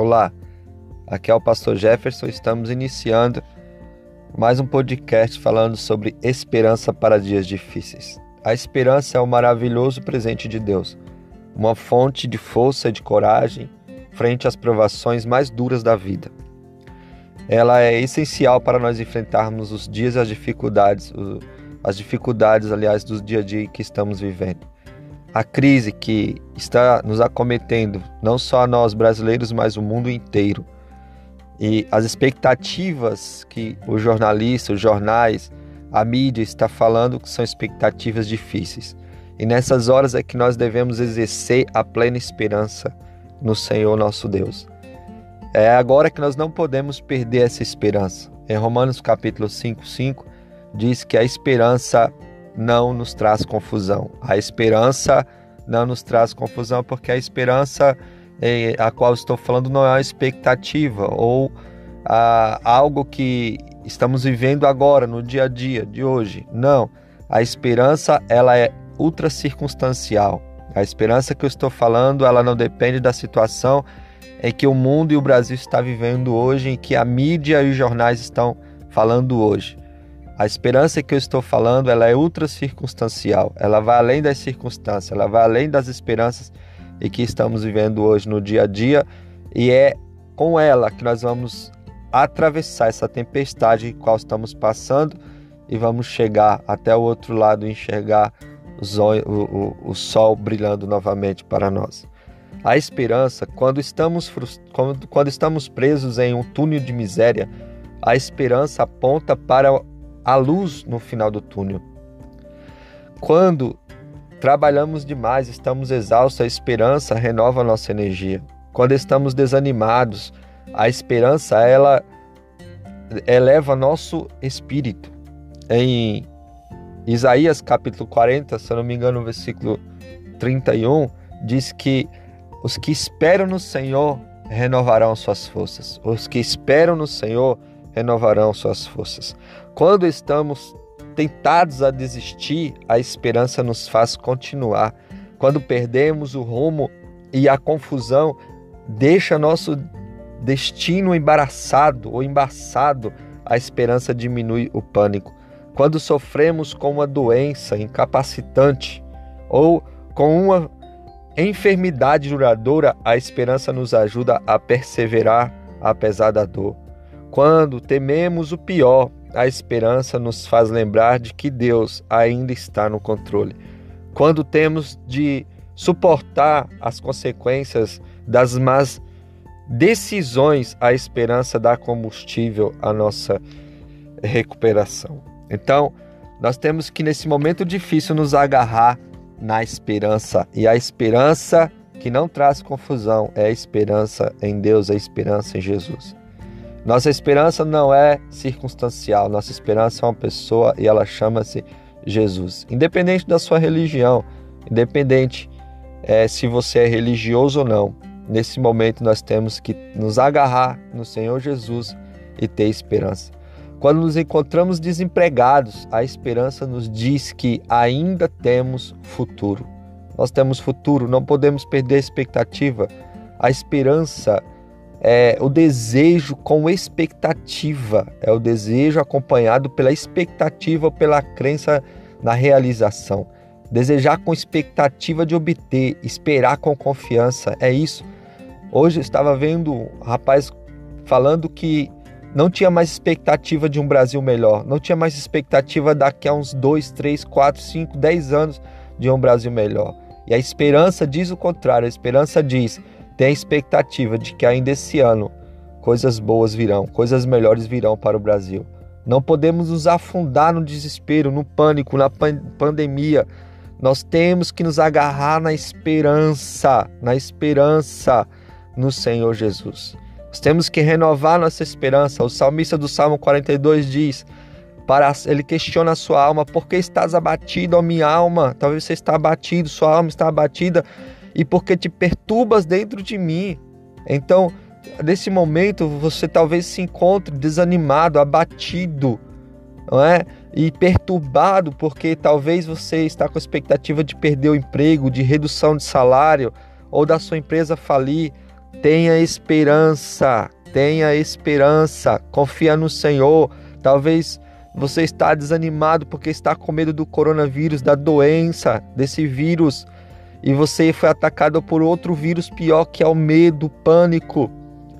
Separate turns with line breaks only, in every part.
Olá, aqui é o Pastor Jefferson. Estamos iniciando mais um podcast falando sobre esperança para dias difíceis. A esperança é o maravilhoso presente de Deus, uma fonte de força e de coragem frente às provações mais duras da vida. Ela é essencial para nós enfrentarmos os dias e as dificuldades, as dificuldades, aliás, do dia a dia que estamos vivendo a crise que está nos acometendo, não só nós brasileiros, mas o mundo inteiro. E as expectativas que os jornalistas, os jornais, a mídia está falando que são expectativas difíceis. E nessas horas é que nós devemos exercer a plena esperança no Senhor nosso Deus. É agora que nós não podemos perder essa esperança. Em Romanos capítulo 5, 5, diz que a esperança não nos traz confusão. A esperança não nos traz confusão, porque a esperança é, a qual estou falando não é uma expectativa ou a, algo que estamos vivendo agora, no dia a dia de hoje. Não. A esperança ela é ultra circunstancial. A esperança que eu estou falando, ela não depende da situação em que o mundo e o Brasil está vivendo hoje, em que a mídia e os jornais estão falando hoje. A esperança que eu estou falando, ela é ultra circunstancial. Ela vai além das circunstâncias, ela vai além das esperanças e que estamos vivendo hoje no dia a dia, e é com ela que nós vamos atravessar essa tempestade qual estamos passando e vamos chegar até o outro lado e enxergar o, o, o sol brilhando novamente para nós. A esperança, quando estamos, quando, quando estamos presos em um túnel de miséria, a esperança aponta para a luz no final do túnel. Quando trabalhamos demais, estamos exaustos, a esperança renova a nossa energia. Quando estamos desanimados, a esperança ela eleva nosso espírito. Em Isaías capítulo 40, se eu não me engano, no versículo 31, diz que os que esperam no Senhor renovarão suas forças. Os que esperam no Senhor renovarão suas forças. Quando estamos tentados a desistir, a esperança nos faz continuar. Quando perdemos o rumo e a confusão deixa nosso destino embaraçado ou embaçado, a esperança diminui o pânico. Quando sofremos com uma doença incapacitante ou com uma enfermidade duradoura, a esperança nos ajuda a perseverar apesar da dor. Quando tememos o pior, a esperança nos faz lembrar de que Deus ainda está no controle. Quando temos de suportar as consequências das más decisões, a esperança dá combustível à nossa recuperação. Então, nós temos que nesse momento difícil nos agarrar na esperança e a esperança que não traz confusão é a esperança em Deus, é a esperança em Jesus. Nossa esperança não é circunstancial, nossa esperança é uma pessoa e ela chama-se Jesus. Independente da sua religião, independente é, se você é religioso ou não, nesse momento nós temos que nos agarrar no Senhor Jesus e ter esperança. Quando nos encontramos desempregados, a esperança nos diz que ainda temos futuro. Nós temos futuro, não podemos perder a expectativa. A esperança é o desejo com expectativa, é o desejo acompanhado pela expectativa ou pela crença na realização. Desejar com expectativa de obter, esperar com confiança, é isso. Hoje eu estava vendo um rapaz falando que não tinha mais expectativa de um Brasil melhor, não tinha mais expectativa daqui a uns 2, 3, 4, 5, 10 anos de um Brasil melhor. E a esperança diz o contrário, a esperança diz: tem a expectativa de que ainda esse ano coisas boas virão, coisas melhores virão para o Brasil. Não podemos nos afundar no desespero, no pânico, na pan pandemia. Nós temos que nos agarrar na esperança, na esperança no Senhor Jesus. Nós temos que renovar nossa esperança. O salmista do Salmo 42 diz: para ele questiona a sua alma, por que estás abatido, ó minha alma? Talvez você está abatido, sua alma está abatida e porque te perturbas dentro de mim. Então, nesse momento, você talvez se encontre desanimado, abatido, não é? E perturbado porque talvez você está com a expectativa de perder o emprego, de redução de salário ou da sua empresa falir. Tenha esperança, tenha esperança, confia no Senhor. Talvez você está desanimado porque está com medo do coronavírus, da doença, desse vírus, e você foi atacado por outro vírus pior que é o medo, o pânico.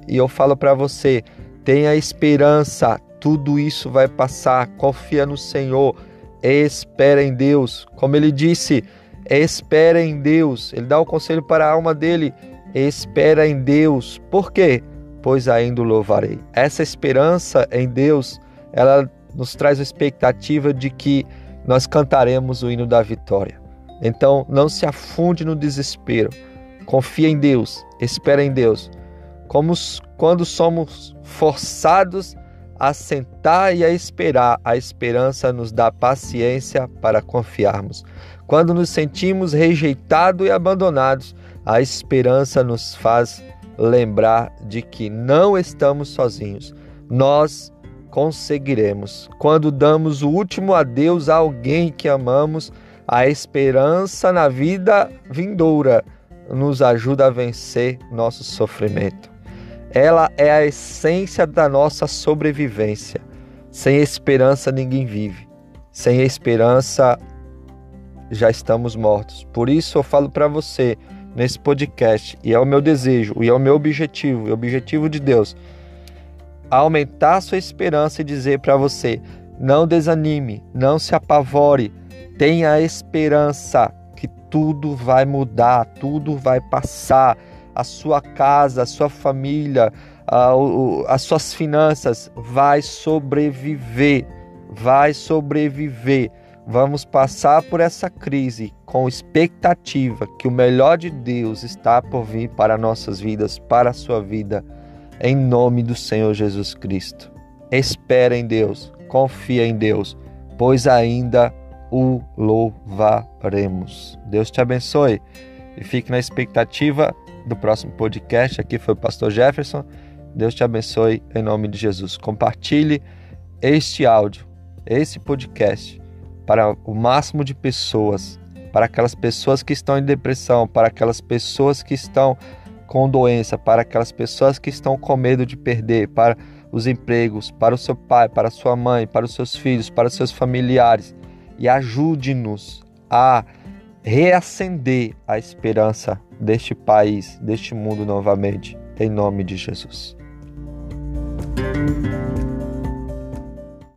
E eu falo para você, tenha esperança, tudo isso vai passar. Confia no Senhor, espera em Deus. Como ele disse, espera em Deus. Ele dá o conselho para a alma dele, espera em Deus. Por quê? Pois ainda o louvarei. Essa esperança em Deus, ela nos traz a expectativa de que nós cantaremos o hino da vitória. Então, não se afunde no desespero. Confia em Deus, espera em Deus. Como quando somos forçados a sentar e a esperar, a esperança nos dá paciência para confiarmos. Quando nos sentimos rejeitados e abandonados, a esperança nos faz lembrar de que não estamos sozinhos. Nós conseguiremos. Quando damos o último adeus a alguém que amamos, a esperança na vida vindoura nos ajuda a vencer nosso sofrimento. Ela é a essência da nossa sobrevivência. Sem esperança ninguém vive. Sem esperança já estamos mortos. Por isso eu falo para você nesse podcast, e é o meu desejo, e é o meu objetivo, e o objetivo de Deus, aumentar sua esperança e dizer para você: não desanime, não se apavore, tenha a esperança que tudo vai mudar, tudo vai passar a sua casa, a sua família, as suas finanças vai sobreviver, vai sobreviver. Vamos passar por essa crise com expectativa que o melhor de Deus está por vir para nossas vidas, para a sua vida, em nome do Senhor Jesus Cristo. Espera em Deus, confia em Deus, pois ainda o louvaremos. Deus te abençoe e fique na expectativa do próximo podcast. Aqui foi o pastor Jefferson. Deus te abençoe em nome de Jesus. Compartilhe este áudio, esse podcast para o máximo de pessoas, para aquelas pessoas que estão em depressão, para aquelas pessoas que estão com doença, para aquelas pessoas que estão com medo de perder, para os empregos, para o seu pai, para a sua mãe, para os seus filhos, para os seus familiares. E ajude-nos a reacender a esperança deste país, deste mundo novamente, em nome de Jesus.